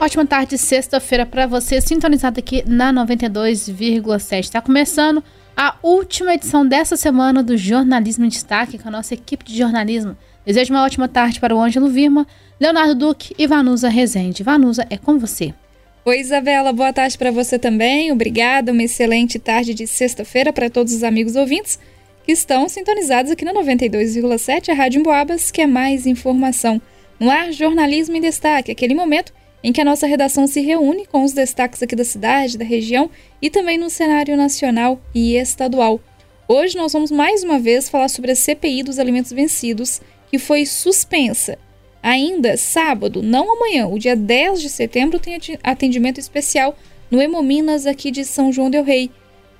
Ótima tarde, sexta-feira para você, sintonizado aqui na 92,7. Está começando a última edição dessa semana do Jornalismo em Destaque com a nossa equipe de jornalismo. Desejo uma ótima tarde para o Ângelo Virma, Leonardo Duque e Vanusa Rezende. Vanusa, é com você. Oi, Isabela, boa tarde para você também. Obrigada, uma excelente tarde de sexta-feira para todos os amigos ouvintes que estão sintonizados aqui na 92,7, a Rádio Emboabas, que é mais informação. No ar, Jornalismo em Destaque, aquele momento em que a nossa redação se reúne com os destaques aqui da cidade, da região e também no cenário nacional e estadual. Hoje nós vamos mais uma vez falar sobre a CPI dos alimentos vencidos, que foi suspensa. Ainda sábado, não amanhã, o dia 10 de setembro, tem atendimento especial no Hemominas aqui de São João del Rei.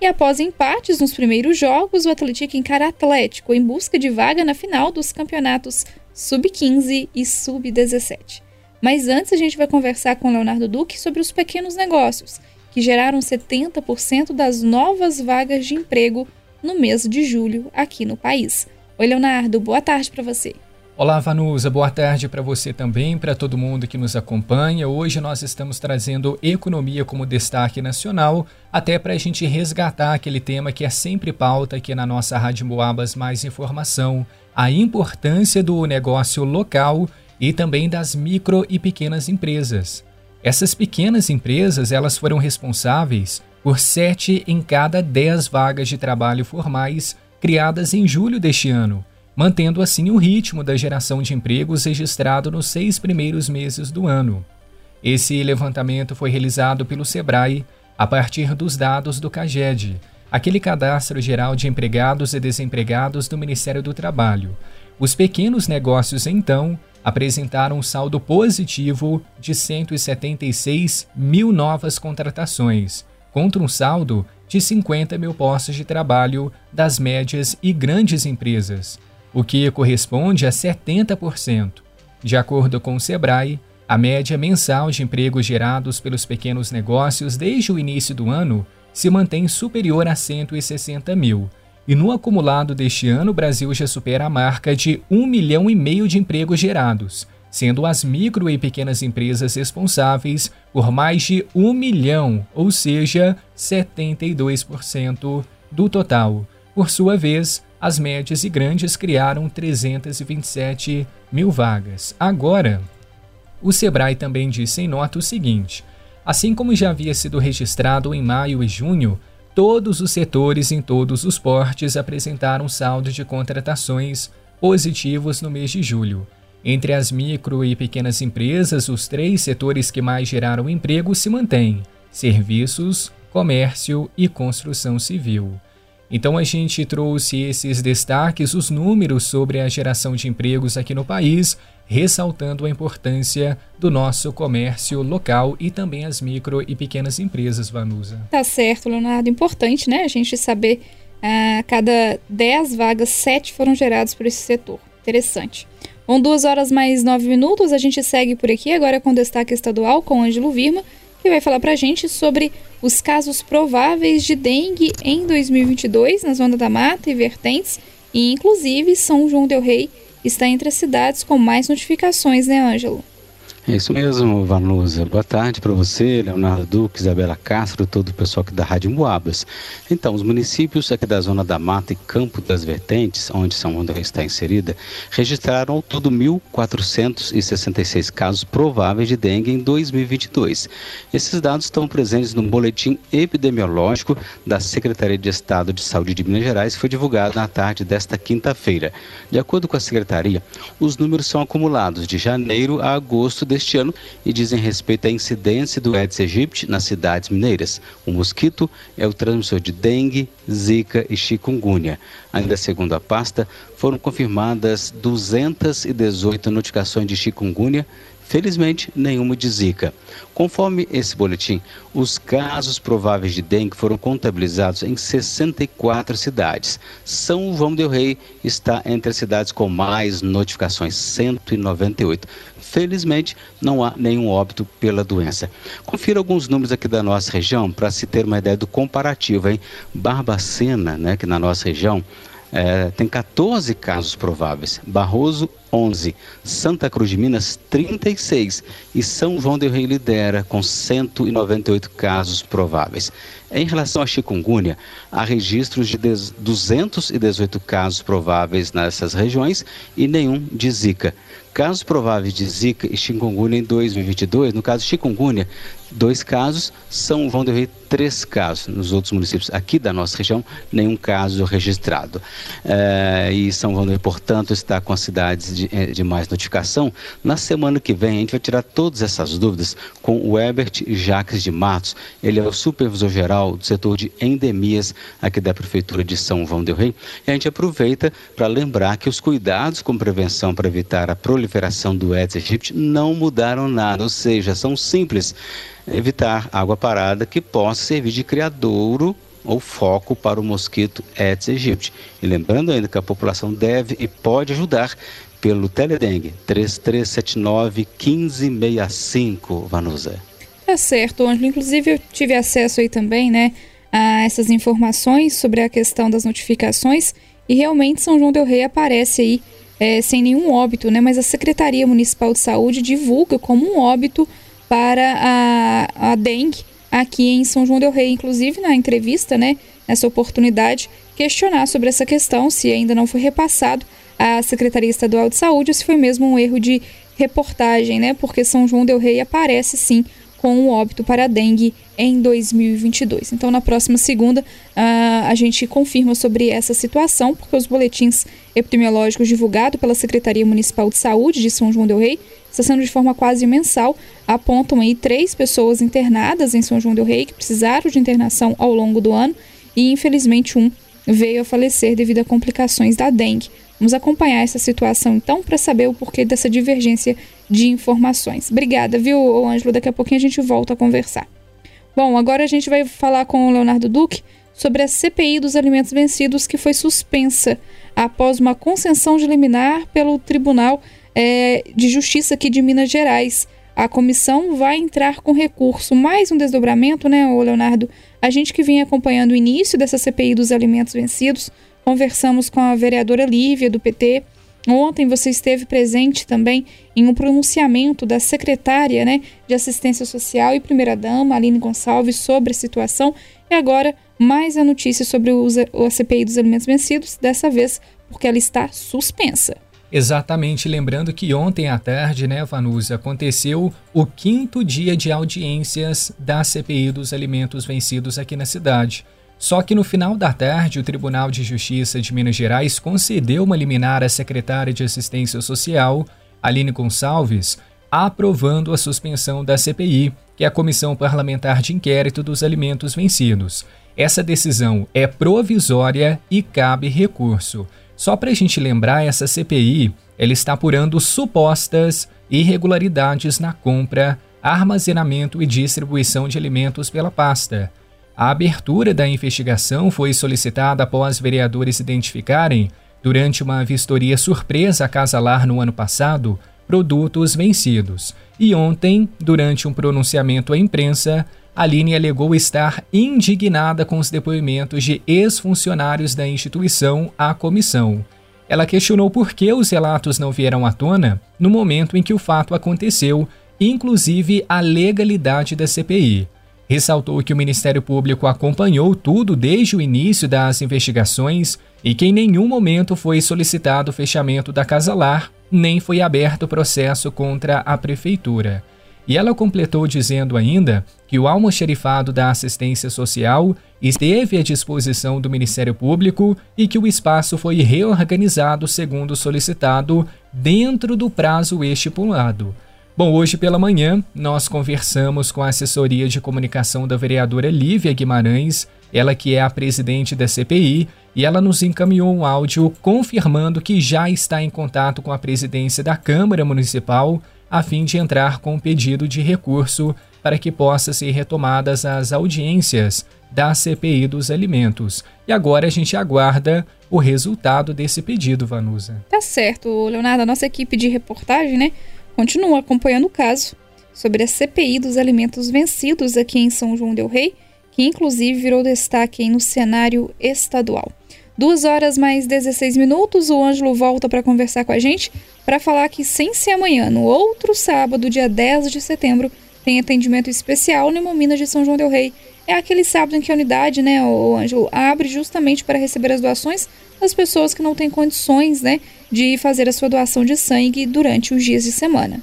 E após empates nos primeiros jogos, o Atlético encara Atlético em busca de vaga na final dos campeonatos Sub-15 e Sub-17. Mas antes a gente vai conversar com Leonardo Duque sobre os pequenos negócios, que geraram 70% das novas vagas de emprego no mês de julho aqui no país. Oi, Leonardo, boa tarde para você. Olá, Vanusa, boa tarde para você também, para todo mundo que nos acompanha. Hoje nós estamos trazendo economia como destaque nacional, até para a gente resgatar aquele tema que é sempre pauta aqui na nossa Rádio Moabas Mais Informação, a importância do negócio local e também das micro e pequenas empresas. Essas pequenas empresas elas foram responsáveis por sete em cada dez vagas de trabalho formais criadas em julho deste ano, mantendo assim o ritmo da geração de empregos registrado nos seis primeiros meses do ano. Esse levantamento foi realizado pelo Sebrae a partir dos dados do CAGED, aquele cadastro geral de empregados e desempregados do Ministério do Trabalho. Os pequenos negócios, então, apresentaram um saldo positivo de 176 mil novas contratações, contra um saldo de 50 mil postos de trabalho das médias e grandes empresas, o que corresponde a 70%. De acordo com o Sebrae, a média mensal de empregos gerados pelos pequenos negócios desde o início do ano se mantém superior a 160 mil, e no acumulado deste ano, o Brasil já supera a marca de 1 milhão e meio de empregos gerados, sendo as micro e pequenas empresas responsáveis por mais de 1 milhão, ou seja, 72% do total. Por sua vez, as médias e grandes criaram 327 mil vagas. Agora, o Sebrae também disse em nota o seguinte: assim como já havia sido registrado em maio e junho, todos os setores em todos os portes apresentaram saldo de contratações positivos no mês de julho. Entre as micro e pequenas empresas, os três setores que mais geraram emprego se mantêm: serviços, comércio e construção civil. Então a gente trouxe esses destaques, os números sobre a geração de empregos aqui no país, ressaltando a importância do nosso comércio local e também as micro e pequenas empresas, Vanusa. Tá certo, Leonardo. Importante, né? A gente saber a ah, cada 10 vagas, 7 foram geradas por esse setor. Interessante. Bom, duas horas mais nove minutos, a gente segue por aqui agora com destaque estadual com Ângelo Virma que vai falar para a gente sobre os casos prováveis de dengue em 2022 na Zona da Mata e vertentes, e inclusive São João del Rei está entre as cidades com mais notificações, né, Ângelo? É isso mesmo, Vanusa. Boa tarde para você, Leonardo Duque, Isabela Castro, todo o pessoal aqui da Rádio Moabas. Então, os municípios aqui da Zona da Mata e Campo das Vertentes, onde São João está inserida, registraram ao todo 1.466 casos prováveis de dengue em 2022. Esses dados estão presentes no boletim epidemiológico da Secretaria de Estado de Saúde de Minas Gerais, que foi divulgado na tarde desta quinta-feira. De acordo com a Secretaria, os números são acumulados de janeiro a agosto deste deste ano e dizem respeito à incidência do Aedes aegypti nas cidades mineiras. O mosquito é o transmissor de dengue, zika e chikungunya. Ainda segundo a pasta, foram confirmadas 218 notificações de chikungunya Felizmente, nenhuma de Zika. Conforme esse boletim, os casos prováveis de dengue foram contabilizados em 64 cidades. São João del Rei está entre as cidades com mais notificações, 198. Felizmente, não há nenhum óbito pela doença. Confira alguns números aqui da nossa região para se ter uma ideia do comparativo. Hein? Barbacena, né, que na nossa região é, tem 14 casos prováveis. Barroso, 11. Santa Cruz de Minas, 36. E São João del Rei lidera com 198 casos prováveis. Em relação à chikungunya, há registros de 218 casos prováveis nessas regiões e nenhum de Zika. Casos prováveis de Zika e chikungunya em 2022, no caso chikungunya, dois casos, São João del Rei, três casos. Nos outros municípios aqui da nossa região, nenhum caso registrado. É, e São João del Rei, portanto, está com as cidades de, eh, de, mais notificação. Na semana que vem, a gente vai tirar todas essas dúvidas com o Herbert Jacques de Matos. Ele é o supervisor geral do setor de endemias aqui da Prefeitura de São João del Rei. E a gente aproveita para lembrar que os cuidados com prevenção para evitar a proliferação do Aedes aegypti não mudaram nada, ou seja, são simples evitar água parada que possa servir de criadouro ou foco para o mosquito Aedes aegypti. E lembrando ainda que a população deve e pode ajudar pelo Teledengue 3379 1565, Vanusa. Tá certo, Ângelo. Inclusive eu tive acesso aí também, né, a essas informações sobre a questão das notificações e realmente São João del Rei aparece aí é, sem nenhum óbito, né, mas a Secretaria Municipal de Saúde divulga como um óbito para a, a dengue aqui em São João del Rei. Inclusive, na entrevista, né, nessa oportunidade, questionar sobre essa questão, se ainda não foi repassado à Secretaria Estadual de Saúde, ou se foi mesmo um erro de reportagem, né, porque São João del Rei aparece sim com o óbito para a dengue em 2022. Então, na próxima segunda, uh, a gente confirma sobre essa situação, porque os boletins epidemiológicos divulgados pela Secretaria Municipal de Saúde de São João del Rei está sendo de forma quase mensal, apontam aí três pessoas internadas em São João del Rei que precisaram de internação ao longo do ano e infelizmente um veio a falecer devido a complicações da dengue. Vamos acompanhar essa situação então para saber o porquê dessa divergência de informações. Obrigada, viu, Ângelo? Daqui a pouquinho a gente volta a conversar. Bom, agora a gente vai falar com o Leonardo Duque sobre a CPI dos alimentos vencidos que foi suspensa após uma concessão de liminar pelo Tribunal é, de Justiça aqui de Minas Gerais. A comissão vai entrar com recurso. Mais um desdobramento, né, Leonardo? A gente que vinha acompanhando o início dessa CPI dos alimentos vencidos, conversamos com a vereadora Lívia, do PT. Ontem você esteve presente também em um pronunciamento da secretária né, de Assistência Social e primeira-dama, Aline Gonçalves, sobre a situação. E agora, mais a notícia sobre o, a CPI dos alimentos vencidos, dessa vez porque ela está suspensa. Exatamente, lembrando que ontem à tarde, né, Vanusa, aconteceu o quinto dia de audiências da CPI dos alimentos vencidos aqui na cidade. Só que no final da tarde, o Tribunal de Justiça de Minas Gerais concedeu uma liminar à secretária de Assistência Social, Aline Gonçalves, aprovando a suspensão da CPI, que é a Comissão Parlamentar de Inquérito dos Alimentos Vencidos. Essa decisão é provisória e cabe recurso. Só para a gente lembrar, essa CPI ela está apurando supostas irregularidades na compra, armazenamento e distribuição de alimentos pela pasta. A abertura da investigação foi solicitada após vereadores identificarem, durante uma vistoria surpresa à Casa Lar no ano passado, produtos vencidos. E ontem, durante um pronunciamento à imprensa, Aline alegou estar indignada com os depoimentos de ex-funcionários da instituição à comissão. Ela questionou por que os relatos não vieram à tona no momento em que o fato aconteceu, inclusive a legalidade da CPI. Ressaltou que o Ministério Público acompanhou tudo desde o início das investigações e que em nenhum momento foi solicitado o fechamento da Casa Lar, nem foi aberto processo contra a Prefeitura. E ela completou dizendo ainda que o almoxerifado da assistência social esteve à disposição do Ministério Público e que o espaço foi reorganizado segundo solicitado dentro do prazo estipulado. Bom, hoje pela manhã nós conversamos com a assessoria de comunicação da vereadora Lívia Guimarães, ela que é a presidente da CPI, e ela nos encaminhou um áudio confirmando que já está em contato com a presidência da Câmara Municipal a fim de entrar com um pedido de recurso para que possa ser retomadas as audiências da CPI dos alimentos. E agora a gente aguarda o resultado desse pedido, Vanusa. Tá certo, Leonardo. A nossa equipe de reportagem, né, continua acompanhando o caso sobre a CPI dos alimentos vencidos aqui em São João del Rei, que inclusive virou destaque no cenário estadual. Duas horas mais 16 minutos, o Ângelo volta para conversar com a gente para falar que, sem ser amanhã, no outro sábado, dia 10 de setembro, tem atendimento especial no Minas de São João del Rei. É aquele sábado em que a unidade, né, o Ângelo, abre justamente para receber as doações das pessoas que não têm condições, né, de fazer a sua doação de sangue durante os dias de semana.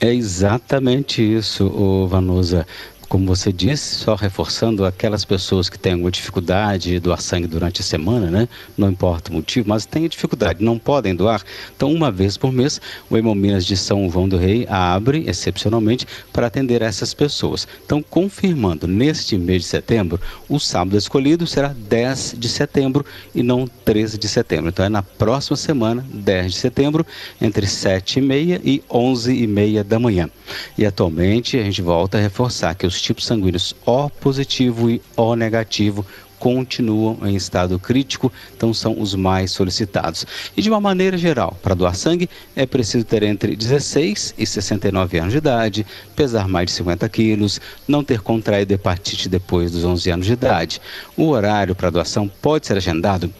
É exatamente isso, Vanusa como você disse, só reforçando aquelas pessoas que têm alguma dificuldade de doar sangue durante a semana, né? Não importa o motivo, mas têm dificuldade, não podem doar. Então, uma vez por mês, o Hemominas de São João do Rei abre, excepcionalmente, para atender essas pessoas. Então, confirmando, neste mês de setembro, o sábado escolhido será 10 de setembro e não 13 de setembro. Então, é na próxima semana, 10 de setembro, entre 7 e meia e 11 e meia da manhã. E atualmente, a gente volta a reforçar que os tipos sanguíneos O positivo e O negativo continuam em estado crítico, então são os mais solicitados. E de uma maneira geral, para doar sangue é preciso ter entre 16 e 69 anos de idade, pesar mais de 50 quilos, não ter contraído hepatite depois dos 11 anos de idade. O horário para doação pode ser agendado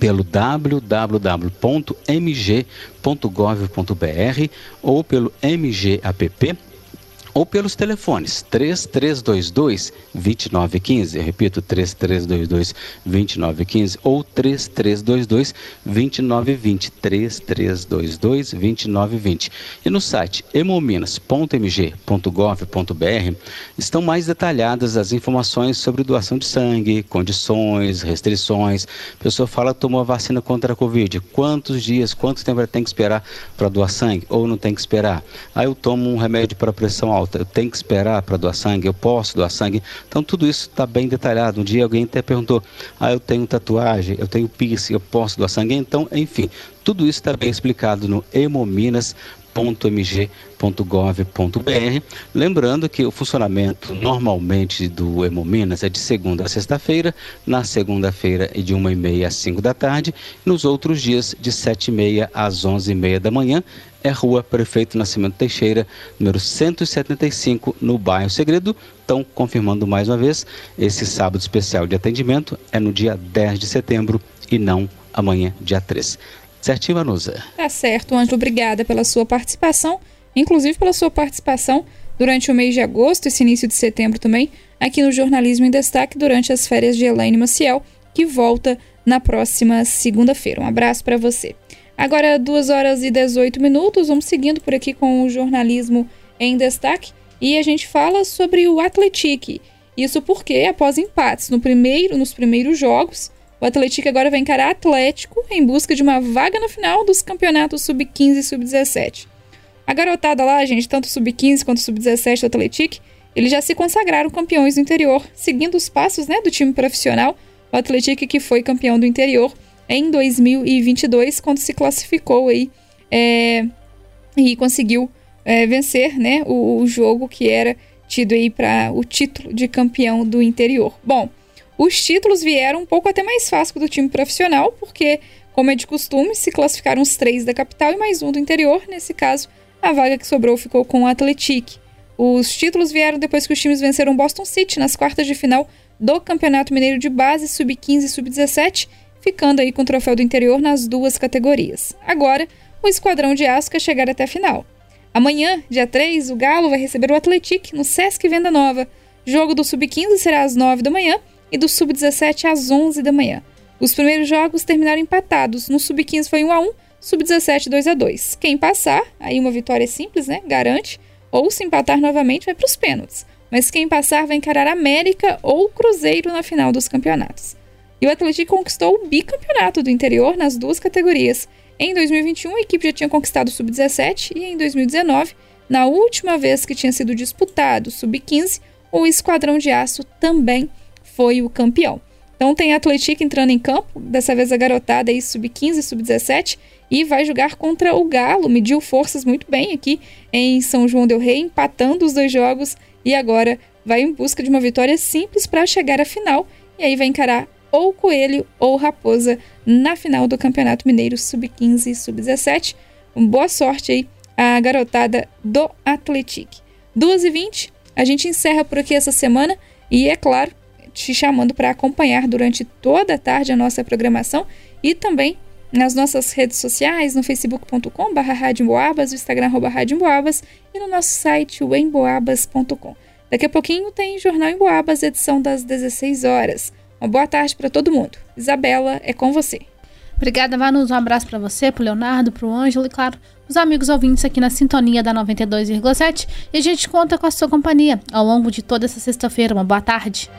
pelo www.mg.gov.br ou pelo MGAPP ou pelos telefones 3322 2915, eu repito 3322 2915 ou 3322 2920, 3322 2920. E no site hemominas.mg.gov.br estão mais detalhadas as informações sobre doação de sangue, condições, restrições. A pessoa fala tomou a vacina contra a Covid, quantos dias, quanto tempo tem que esperar para doar sangue ou não tem que esperar? Aí eu tomo um remédio para pressão alta eu tenho que esperar para doar sangue, eu posso doar sangue. Então tudo isso está bem detalhado. Um dia alguém até perguntou: ah, eu tenho tatuagem, eu tenho piercing, eu posso doar sangue. Então, enfim, tudo isso está bem explicado no Hemominas www.mg.gov.br. Lembrando que o funcionamento normalmente do Hemominas é de segunda a sexta-feira, na segunda-feira é de 1h30 às 5 da tarde, e nos outros dias de 7h30 às 11h30 da manhã. É Rua Prefeito Nascimento Teixeira, número 175, no bairro Segredo. Então, confirmando mais uma vez, esse sábado especial de atendimento é no dia 10 de setembro e não amanhã, dia 3. Certinho, Vanusa? Tá certo, Ângelo. Obrigada pela sua participação, inclusive pela sua participação durante o mês de agosto, esse início de setembro também, aqui no Jornalismo em Destaque, durante as férias de Elaine Maciel, que volta na próxima segunda-feira. Um abraço para você. Agora, 2 horas e 18 minutos, vamos seguindo por aqui com o Jornalismo em Destaque e a gente fala sobre o Atletique. Isso porque, após empates no primeiro, nos primeiros jogos, o Atlético agora vai encarar Atlético em busca de uma vaga na final dos campeonatos sub-15 e sub-17. A garotada lá, gente, tanto sub-15 quanto sub-17 do Atlético, eles já se consagraram campeões do interior, seguindo os passos né, do time profissional, o Atlético que foi campeão do interior em 2022, quando se classificou aí é, e conseguiu é, vencer né, o, o jogo que era tido aí para o título de campeão do interior. Bom, os títulos vieram um pouco até mais fácil do time profissional, porque, como é de costume, se classificaram os três da capital e mais um do interior. Nesse caso, a vaga que sobrou ficou com o Atletic. Os títulos vieram depois que os times venceram Boston City nas quartas de final do Campeonato Mineiro de Base Sub-15 e Sub-17, ficando aí com o troféu do interior nas duas categorias. Agora, o Esquadrão de quer chegar até a final. Amanhã, dia 3, o Galo vai receber o Atletic no Sesc Venda Nova. Jogo do Sub-15 será às 9 da manhã e do Sub-17 às 11 da manhã. Os primeiros jogos terminaram empatados. No Sub-15 foi 1 a 1, Sub-17 2 a 2. Quem passar, aí uma vitória simples, né? Garante. Ou se empatar novamente, vai para os pênaltis. Mas quem passar vai encarar América ou Cruzeiro na final dos campeonatos. E o Atlético conquistou o bicampeonato do interior nas duas categorias. Em 2021, a equipe já tinha conquistado o Sub-17 e em 2019, na última vez que tinha sido disputado o Sub-15, o Esquadrão de Aço também foi o campeão. Então tem a Atlético entrando em campo, dessa vez a garotada aí sub-15, sub-17, e vai jogar contra o Galo, mediu forças muito bem aqui em São João del Rei, empatando os dois jogos e agora vai em busca de uma vitória simples para chegar à final e aí vai encarar ou Coelho ou Raposa na final do Campeonato Mineiro sub-15 e sub-17. Boa sorte aí à garotada do Atlético. 2h20, a gente encerra por aqui essa semana e é claro, te chamando para acompanhar durante toda a tarde a nossa programação e também nas nossas redes sociais, no facebook.com barra no Instagram arroba e no nosso site o emboabas.com. Daqui a pouquinho tem Jornal em Boabas, edição das 16 horas. Uma boa tarde para todo mundo. Isabela, é com você. Obrigada, Vanus. Um abraço para você, para Leonardo, para o Ângelo e, claro, os amigos ouvintes aqui na sintonia da 92,7. E a gente conta com a sua companhia ao longo de toda essa sexta-feira. Uma boa tarde.